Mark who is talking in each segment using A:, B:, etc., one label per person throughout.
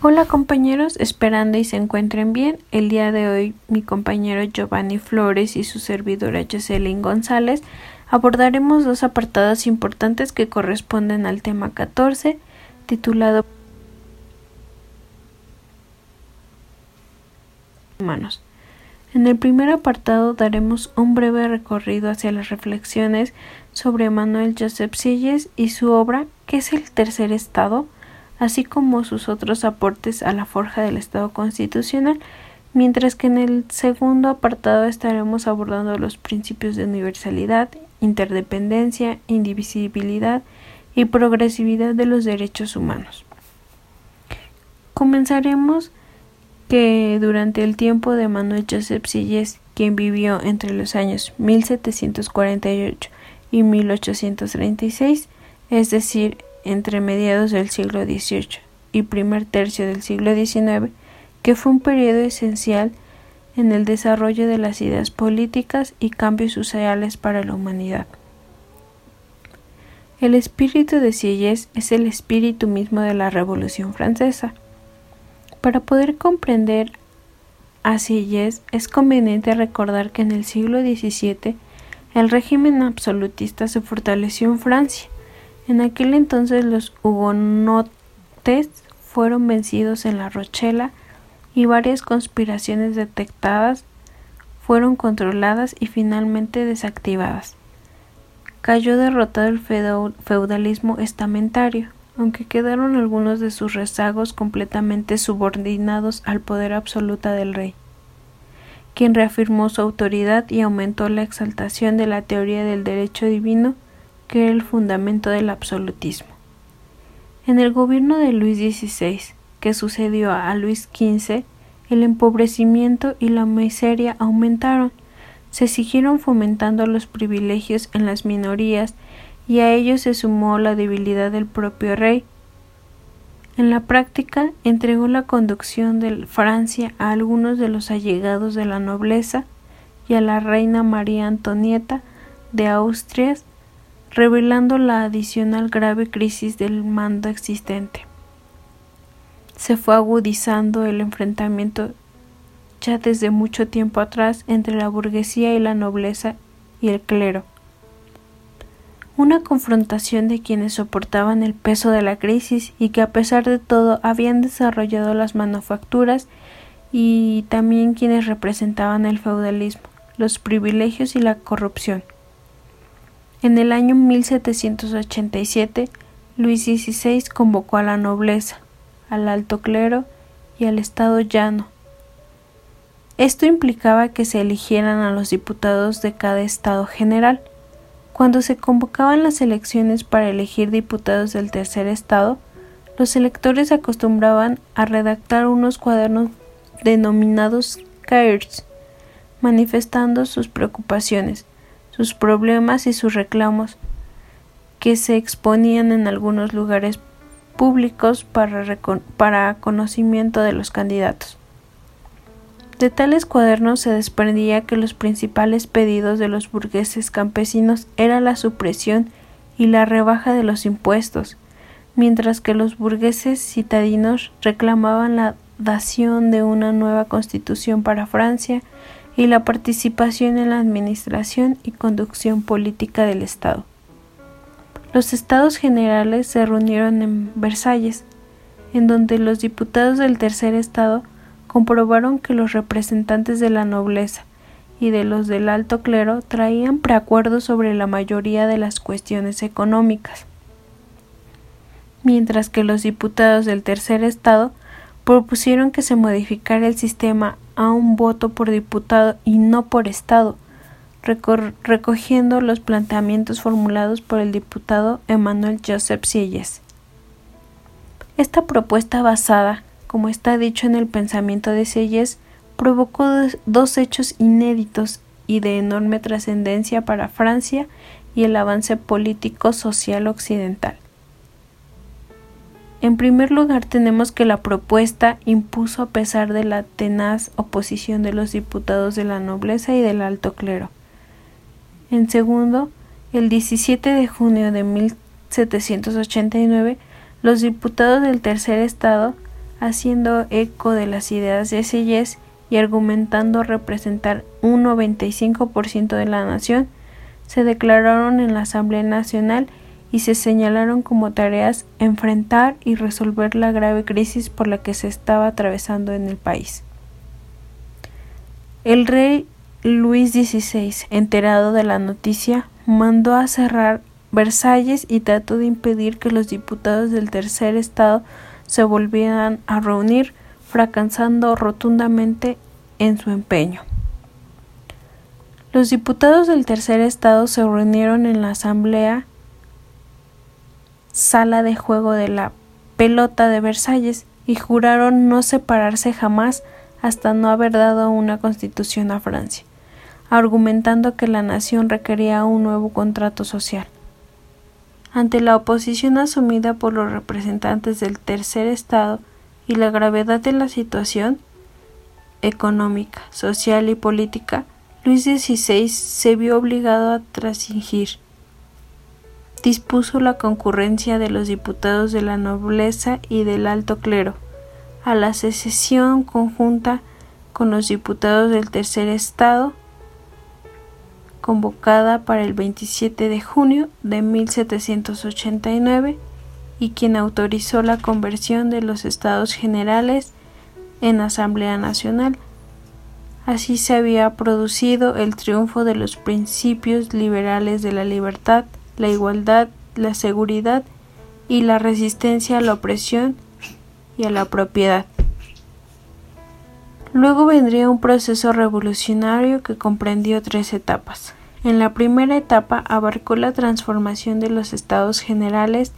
A: Hola compañeros, esperando y se encuentren bien. El día de hoy mi compañero Giovanni Flores y su servidora Jocelyn González abordaremos dos apartados importantes que corresponden al tema 14 titulado Humanos. En el primer apartado daremos un breve recorrido hacia las reflexiones sobre Manuel Joseph Silles y su obra ¿Qué es el tercer estado? Así como sus otros aportes a la forja del Estado constitucional, mientras que en el segundo apartado estaremos abordando los principios de universalidad, interdependencia, indivisibilidad y progresividad de los derechos humanos. Comenzaremos que durante el tiempo de Manuel Joseph Silles, quien vivió entre los años 1748 y 1836, es decir, entre mediados del siglo XVIII y primer tercio del siglo XIX, que fue un periodo esencial en el desarrollo de las ideas políticas y cambios sociales para la humanidad. El espíritu de Sieyès es el espíritu mismo de la Revolución Francesa. Para poder comprender a Sieyès es conveniente recordar que en el siglo XVII el régimen absolutista se fortaleció en Francia en aquel entonces los hugonotes fueron vencidos en la Rochela y varias conspiraciones detectadas fueron controladas y finalmente desactivadas. Cayó derrotado el feudalismo estamentario, aunque quedaron algunos de sus rezagos completamente subordinados al poder absoluto del rey, quien reafirmó su autoridad y aumentó la exaltación de la teoría del derecho divino que era el fundamento del absolutismo. En el gobierno de Luis XVI, que sucedió a Luis XV, el empobrecimiento y la miseria aumentaron, se siguieron fomentando los privilegios en las minorías y a ello se sumó la debilidad del propio rey. En la práctica entregó la conducción de Francia a algunos de los allegados de la nobleza y a la reina María Antonieta de Austria revelando la adicional grave crisis del mando existente. Se fue agudizando el enfrentamiento ya desde mucho tiempo atrás entre la burguesía y la nobleza y el clero. Una confrontación de quienes soportaban el peso de la crisis y que a pesar de todo habían desarrollado las manufacturas y también quienes representaban el feudalismo, los privilegios y la corrupción. En el año 1787, Luis XVI convocó a la nobleza, al alto clero y al Estado llano. Esto implicaba que se eligieran a los diputados de cada Estado general. Cuando se convocaban las elecciones para elegir diputados del tercer Estado, los electores acostumbraban a redactar unos cuadernos denominados CAIRS, manifestando sus preocupaciones, sus problemas y sus reclamos, que se exponían en algunos lugares públicos para, conocimiento de los candidatos. De tales cuadernos se desprendía que los principales pedidos de los burgueses campesinos era la supresión y la rebaja de los impuestos, mientras que los burgueses citadinos reclamaban la dación de una nueva constitución para Francia y la participación en la administración y conducción política del Estado. Los estados generales se reunieron en Versalles, en donde los diputados del tercer estado comprobaron que los representantes de la nobleza y de los del alto clero traían preacuerdos sobre la mayoría de las cuestiones económicas, mientras que los diputados del tercer estado propusieron que se modificara el sistema a un voto por diputado y no por Estado, recogiendo los planteamientos formulados por el diputado Emmanuel Joseph Sieyès. Esta propuesta basada, como está dicho en el pensamiento de Sieyès, provocó dos hechos inéditos y de enorme trascendencia para Francia y el avance político social occidental. En primer lugar, tenemos que la propuesta impuso a pesar de la tenaz oposición de los diputados de la nobleza y del alto clero. En segundo, el 17 de junio de 1789, los diputados del tercer estado haciendo eco de las ideas de Selles y argumentando representar un 95% de la nación, se declararon en la Asamblea Nacional y se señalaron como tareas enfrentar y resolver la grave crisis por la que se estaba atravesando en el país. El rey Luis XVI, enterado de la noticia, mandó a cerrar Versalles y trató de impedir que los diputados del tercer estado se volvieran a reunir, fracasando rotundamente en su empeño. Los diputados del tercer estado se reunieron en la asamblea sala de juego de la pelota de Versalles y juraron no separarse jamás hasta no haber dado una constitución a Francia, argumentando que la nación requería un nuevo contrato social. Ante la oposición asumida por los representantes del tercer estado y la gravedad de la situación económica, social y política, Luis XVI se vio obligado a transigir. Dispuso la concurrencia de los diputados de la nobleza y del alto clero a la secesión conjunta con los diputados del tercer estado convocada para el 27 de junio de 1789 y quien autorizó la conversión de los estados generales en Asamblea Nacional. Así se había producido el triunfo de los principios liberales de la libertad, la igualdad, la seguridad y la resistencia a la opresión y a la propiedad. Luego vendría un proceso revolucionario que comprendió tres etapas. En la primera etapa abarcó la transformación de los estados generales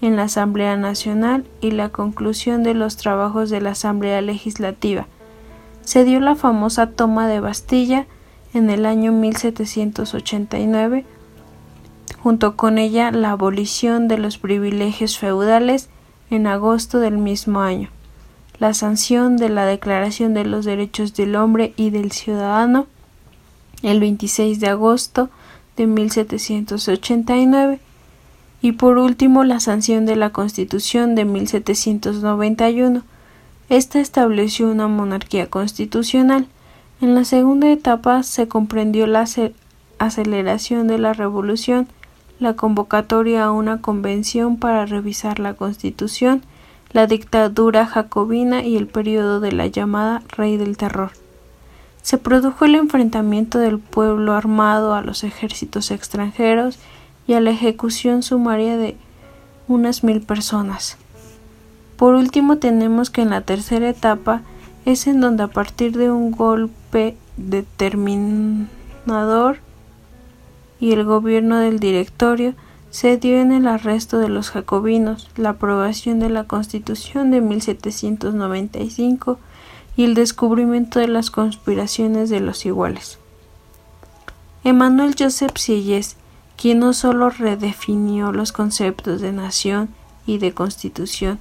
A: en la Asamblea Nacional y la conclusión de los trabajos de la Asamblea Legislativa. Se dio la famosa toma de Bastilla en el año 1789, junto con ella la abolición de los privilegios feudales en agosto del mismo año, la sanción de la Declaración de los Derechos del Hombre y del Ciudadano, el 26 de agosto de 1789 y por último la sanción de la Constitución de 1791. Esta estableció una monarquía constitucional. En la segunda etapa se comprendió la aceleración de la revolución, la convocatoria a una convención para revisar la Constitución, la dictadura jacobina y el periodo de la llamada Rey del Terror se produjo el enfrentamiento del pueblo armado a los ejércitos extranjeros y a la ejecución sumaria de unas mil personas. Por último tenemos que en la tercera etapa es en donde a partir de un golpe determinador y el gobierno del directorio se dio en el arresto de los jacobinos, la aprobación de la Constitución de 1795 y el descubrimiento de las conspiraciones de los iguales. Emmanuel Joseph Sieyès, quien no solo redefinió los conceptos de nación y de constitución,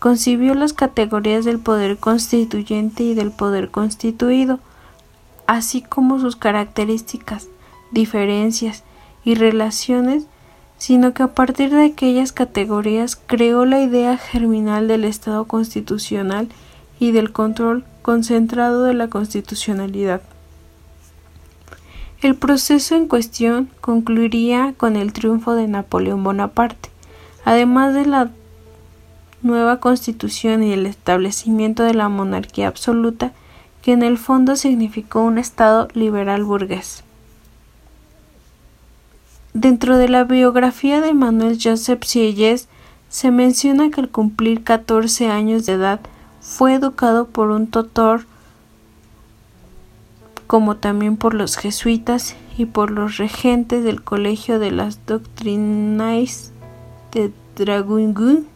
A: concibió las categorías del poder constituyente y del poder constituido, así como sus características, diferencias y relaciones, sino que a partir de aquellas categorías creó la idea germinal del Estado constitucional y del control concentrado de la constitucionalidad. El proceso en cuestión concluiría con el triunfo de Napoleón Bonaparte, además de la nueva constitución y el establecimiento de la monarquía absoluta, que en el fondo significó un Estado liberal burgués. Dentro de la biografía de Manuel Joseph Sieyès se menciona que al cumplir 14 años de edad fue educado por un tutor como también por los jesuitas y por los regentes del Colegio de las Doctrinais de Dragungun,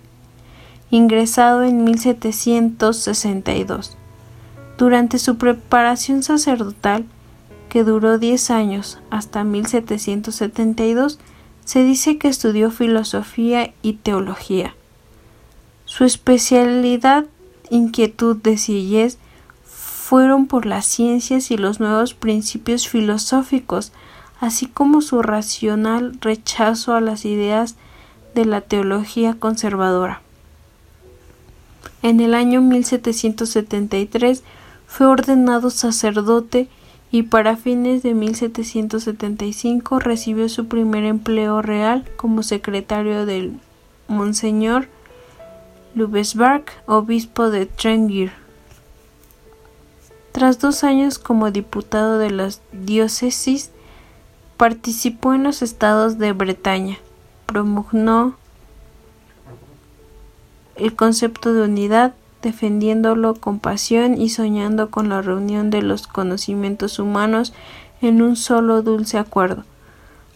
A: ingresado en 1762. Durante su preparación sacerdotal, que duró diez años hasta 1772, se dice que estudió filosofía y teología. Su especialidad inquietud de Sieyès fueron por las ciencias y los nuevos principios filosóficos, así como su racional rechazo a las ideas de la teología conservadora. En el año 1773 fue ordenado sacerdote y para fines de 1775 recibió su primer empleo real como secretario del Monseñor Lubesberg, obispo de Trengir. Tras dos años como diputado de la diócesis, participó en los estados de Bretaña, promulgó el concepto de unidad, defendiéndolo con pasión y soñando con la reunión de los conocimientos humanos en un solo dulce acuerdo.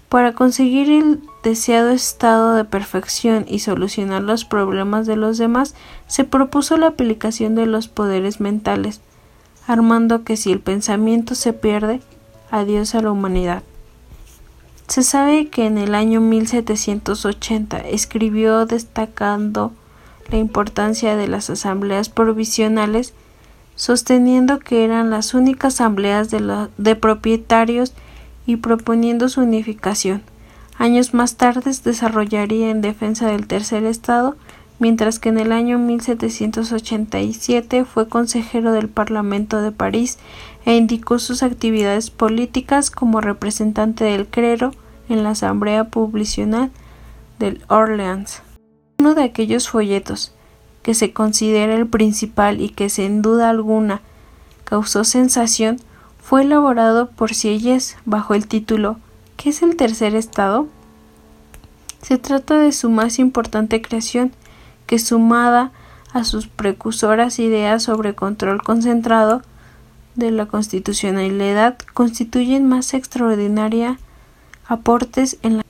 A: Para conseguir el deseado estado de perfección y solucionar los problemas de los demás, se propuso la aplicación de los poderes mentales, armando que si el pensamiento se pierde, adiós a la humanidad. Se sabe que en el año 1780 escribió destacando la importancia de las asambleas provisionales, sosteniendo que eran las únicas asambleas de, propietarios y proponiendo su unificación. Años más tarde desarrollaría en defensa del tercer estado mientras que en el año 1787 fue consejero del Parlamento de París e indicó sus actividades políticas como representante del clero en la Asamblea Publicional del Orleans. Uno de aquellos folletos que se considera el principal y que sin duda alguna causó sensación fue elaborado por Sieyes bajo el título ¿Qué es el tercer estado? Se trata de su más importante creación que sumada a sus precursoras ideas sobre control concentrado de la constitucionalidad constituyen más extraordinaria aportes en la,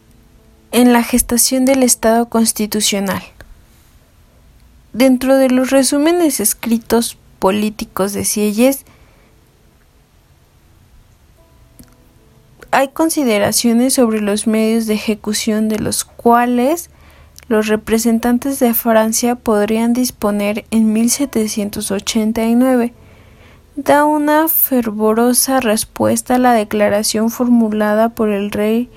A: en la gestación del Estado constitucional. Dentro de los resúmenes escritos políticos de Sieyes hay consideraciones sobre los medios de ejecución de los cuales los representantes de Francia podrían disponer en 1789. Da una fervorosa respuesta a la declaración formulada por el rey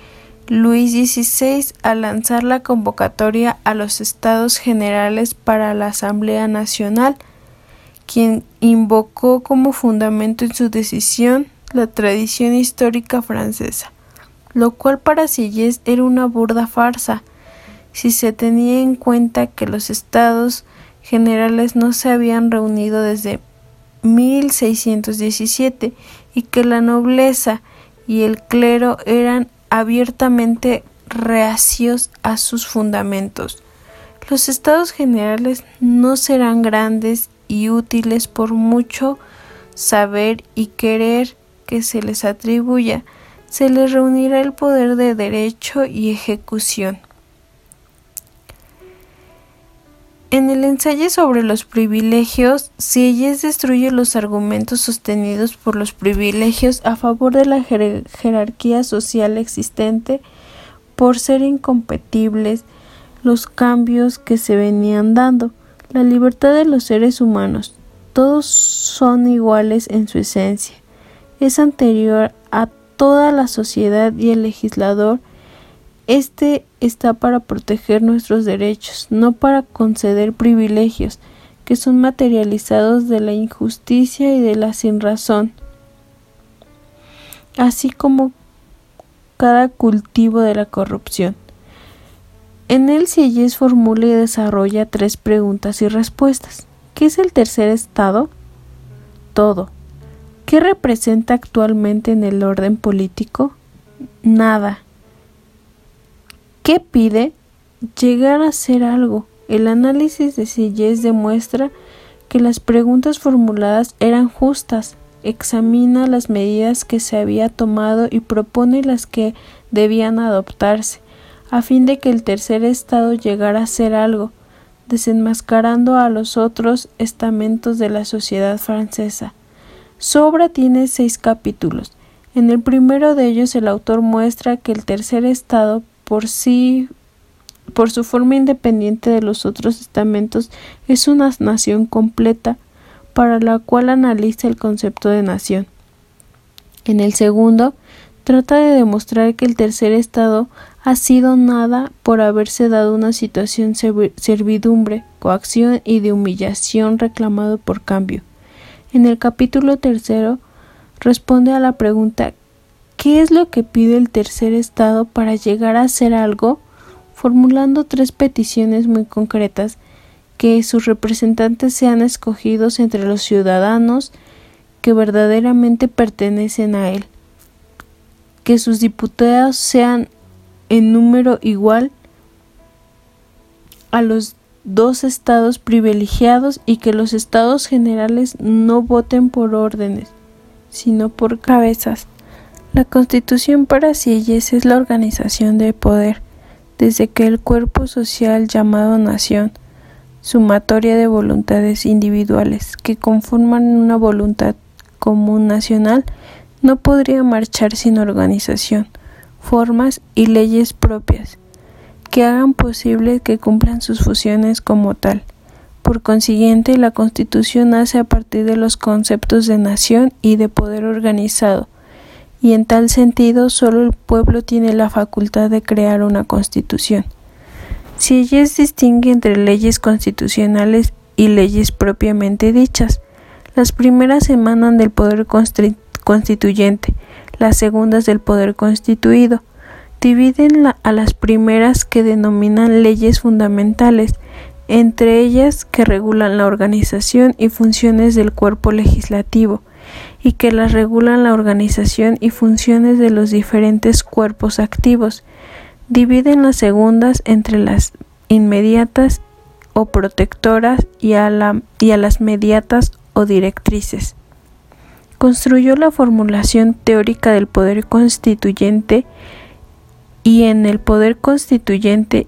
A: Luis XVI al lanzar la convocatoria a los Estados Generales para la Asamblea Nacional, quien invocó como fundamento en su decisión la tradición histórica francesa, lo cual para Sieyès era una burda farsa, si se tenía en cuenta que los estados generales no se habían reunido desde 1617 y que la nobleza y el clero eran abiertamente reacios a sus fundamentos. Los estados generales no serán grandes y útiles por mucho saber y querer que se les atribuya, se les reunirá el poder de derecho y ejecución. En el ensayo sobre los privilegios, Sieyes destruye los argumentos sostenidos por los privilegios a favor de la jerarquía social existente por ser incompatibles los cambios que se venían dando, la libertad de los seres humanos, todos son iguales en su esencia, es anterior a toda la sociedad y el legislador este está para proteger nuestros derechos, no para conceder privilegios que son materializados de la injusticia y de la sinrazón, así como cada cultivo de la corrupción. En él Sieyes formula y desarrolla tres preguntas y respuestas. ¿Qué es el tercer estado? Todo. ¿Qué representa actualmente en el orden político? Nada. ¿Qué pide? Llegar a ser algo. El análisis de Sillés demuestra que las preguntas formuladas eran justas, examina las medidas que se había tomado y propone las que debían adoptarse, a fin de que el tercer estado llegara a ser algo, desenmascarando a los otros estamentos de la sociedad francesa. Su obra tiene seis capítulos. En el primero de ellos el autor muestra que el tercer estado por sí por su forma independiente de los otros estamentos es una nación completa para la cual analiza el concepto de nación. En el segundo, trata de demostrar que el tercer estado ha sido nada por haberse dado una situación servidumbre, coacción y de humillación reclamado por cambio. En el capítulo tercero responde a la pregunta ¿qué es lo que pide el tercer estado para llegar a hacer algo? formulando tres peticiones muy concretas que sus representantes sean escogidos entre los ciudadanos que verdaderamente pertenecen a él, que sus diputados sean en número igual a los dos estados privilegiados y que los estados generales no voten por órdenes, sino por cabezas. La constitución para Sieyes es la organización de poder, desde que el cuerpo social llamado nación sumatoria de voluntades individuales que conforman una voluntad común nacional, no podría marchar sin organización, formas y leyes propias que hagan posible que cumplan sus funciones como tal. Por consiguiente, la Constitución nace a partir de los conceptos de nación y de poder organizado, y en tal sentido solo el pueblo tiene la facultad de crear una Constitución. Si ellas distingue entre leyes constitucionales y leyes propiamente dichas. Las primeras emanan del poder constituyente, las segundas del poder constituido. Dividen a las primeras que denominan leyes fundamentales, entre ellas que regulan la organización y funciones del cuerpo legislativo, y que las regulan la organización y funciones de los diferentes cuerpos activos, dividen las segundas entre las inmediatas o protectoras y a, las mediatas o directrices. Construyó la formulación teórica del poder constituyente y en el poder constituyente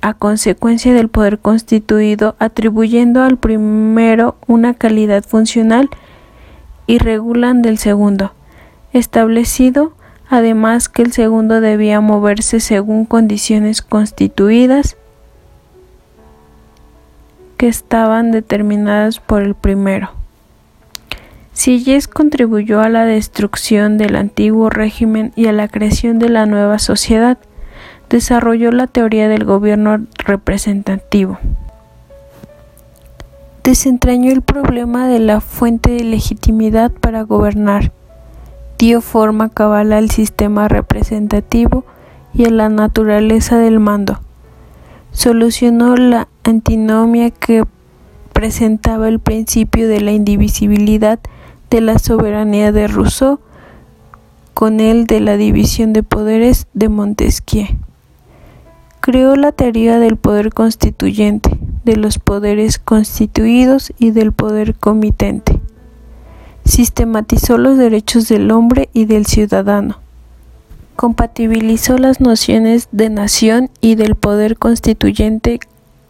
A: a consecuencia del poder constituido atribuyendo al primero una calidad funcional y regulan del segundo, establecido además que el segundo debía moverse según condiciones constituidas que estaban determinadas por el primero. Silles contribuyó a la destrucción del antiguo régimen y a la creación de la nueva sociedad. Desarrolló la teoría del gobierno representativo. Desentrañó el problema de la fuente de legitimidad para gobernar dio forma cabal al sistema representativo y a la naturaleza del mando. Solucionó la antinomia que presentaba el principio de la indivisibilidad de la soberanía de Rousseau con el de la división de poderes de Montesquieu. Creó la teoría del poder constituyente, de los poderes constituidos y del poder comitente. Sistematizó los derechos del hombre y del ciudadano, compatibilizó las nociones de nación y del poder constituyente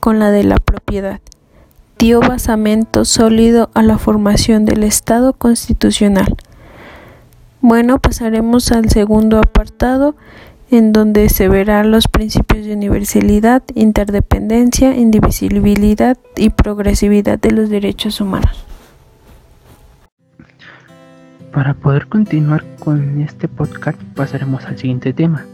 A: con la de la propiedad, dio basamento sólido a la formación del Estado constitucional. Bueno, pasaremos al segundo apartado en donde se verán los principios de universalidad, interdependencia, indivisibilidad y progresividad de los derechos humanos.
B: Para poder continuar con este podcast pasaremos al siguiente tema,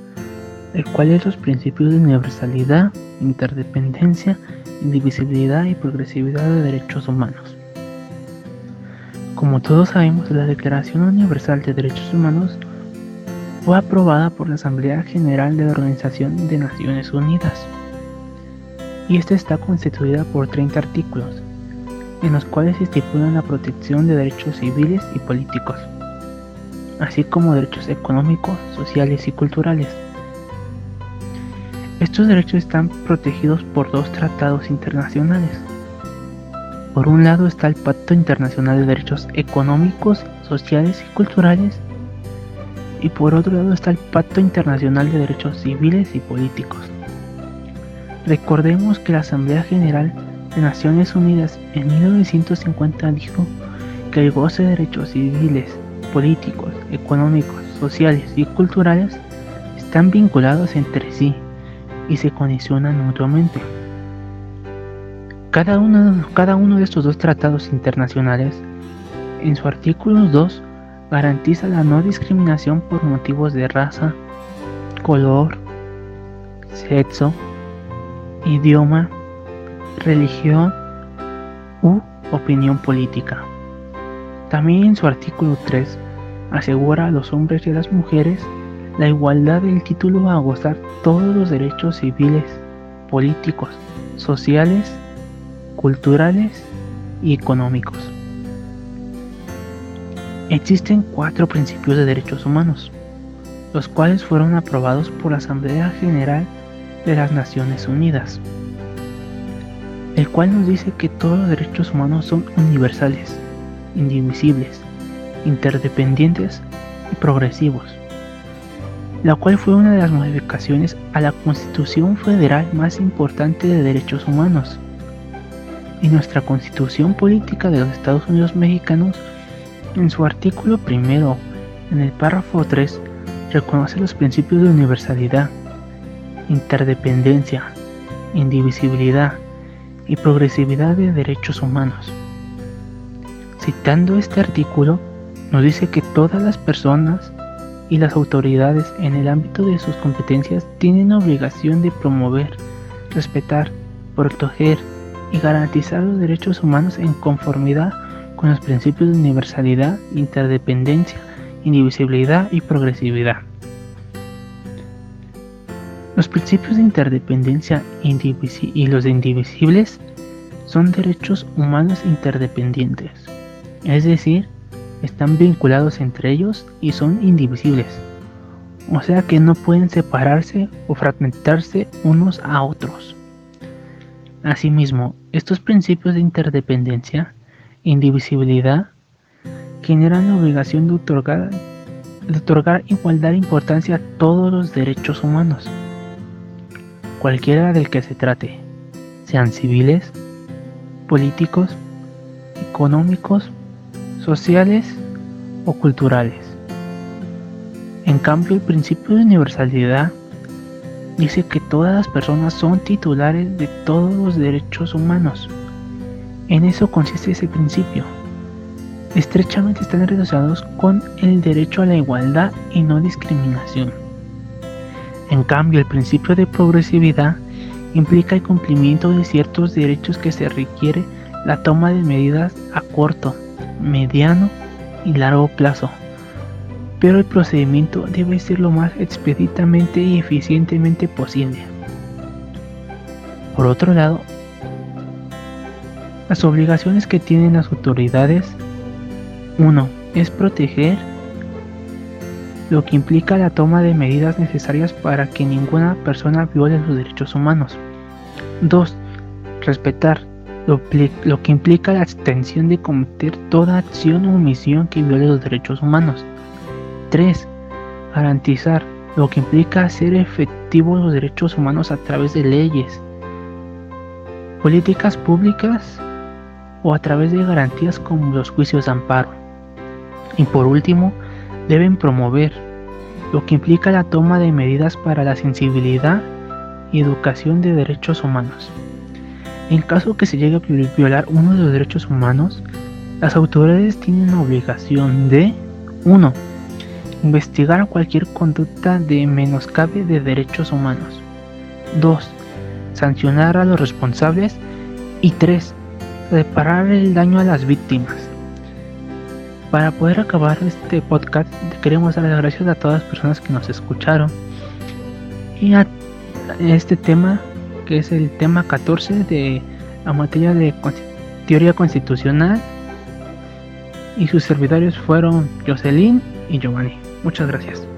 B: el cual es los principios de universalidad, interdependencia, indivisibilidad y progresividad de derechos humanos. Como todos sabemos, la Declaración Universal de Derechos Humanos fue aprobada por la Asamblea General de la Organización de Naciones Unidas y esta está constituida por 30 artículos, en los cuales se estipulan la protección de derechos civiles y políticos así como derechos económicos, sociales y culturales. Estos derechos están protegidos por dos tratados internacionales. Por un lado está el Pacto Internacional de Derechos Económicos, Sociales y Culturales y por otro lado está el Pacto Internacional de Derechos Civiles y Políticos. Recordemos que la Asamblea General de Naciones Unidas en 1950 dijo que el goce de derechos civiles, políticos, económicos, sociales y culturales están vinculados entre sí y se condicionan mutuamente. Cada uno, cada uno de estos dos tratados internacionales, en su artículo 2, garantiza la no discriminación por motivos de raza, color, sexo, idioma, religión u opinión política. También en su artículo 3 asegura a los hombres y a las mujeres la igualdad del título a gozar todos los derechos civiles, políticos, sociales, culturales y económicos. Existen cuatro principios de derechos humanos, los cuales fueron aprobados por la Asamblea General de las Naciones Unidas, el cual nos dice que todos los derechos humanos son universales, indivisibles, interdependientes y progresivos, la cual fue una de las modificaciones a la Constitución Federal más importante de derechos humanos. Y nuestra Constitución Política de los Estados Unidos Mexicanos, en su artículo primero, en el párrafo 3, reconoce los principios de universalidad, interdependencia, indivisibilidad y progresividad de derechos humanos. Citando este artículo, nos dice que todas las personas y las autoridades en el ámbito de sus competencias tienen obligación de promover, respetar, proteger y garantizar los derechos humanos en conformidad con los principios de universalidad, interdependencia, indivisibilidad y progresividad. Los principios de interdependencia y los indivisibles son derechos humanos interdependientes, es decir, están vinculados entre ellos y son indivisibles, o sea que no pueden separarse o fragmentarse unos a otros. Asimismo, estos principios de interdependencia indivisibilidad generan la obligación de otorgar, de otorgar igualdad de importancia a todos los derechos humanos, cualquiera del que se trate, sean civiles, políticos, económicos, sociales o culturales. En cambio, el principio de universalidad dice que todas las personas son titulares de todos los derechos humanos. En eso consiste ese principio. Estrechamente están relacionados con el derecho a la igualdad y no discriminación. En cambio, el principio de progresividad implica el cumplimiento de ciertos derechos que se requiere la toma de medidas a corto, mediano y largo plazo, pero el procedimiento debe ser lo más expeditamente y eficientemente posible. Por otro lado, las obligaciones que tienen las autoridades 1. Es proteger lo que implica la toma de medidas necesarias para que ninguna persona viole los derechos humanos. 2. Respetar lo, que implica la extensión de cometer toda acción o omisión que viole los derechos humanos. 3. Garantizar lo que implica hacer efectivos los derechos humanos a través de leyes, políticas públicas o a través de garantías como los juicios de amparo. Y por último, deben promover lo que implica la toma de medidas para la sensibilidad y educación de derechos humanos. En caso que se llegue a violar uno de los derechos humanos, las autoridades tienen la obligación de 1. Investigar cualquier conducta de menoscabe de derechos humanos. 2. Sancionar a los responsables. Y 3. Reparar el daño a las víctimas. Para poder acabar este podcast, queremos dar las gracias a todas las personas que nos escucharon. Y a este tema que es el tema 14 de la materia de teoría constitucional. Y sus servidores fueron Jocelyn y Giovanni. Muchas gracias.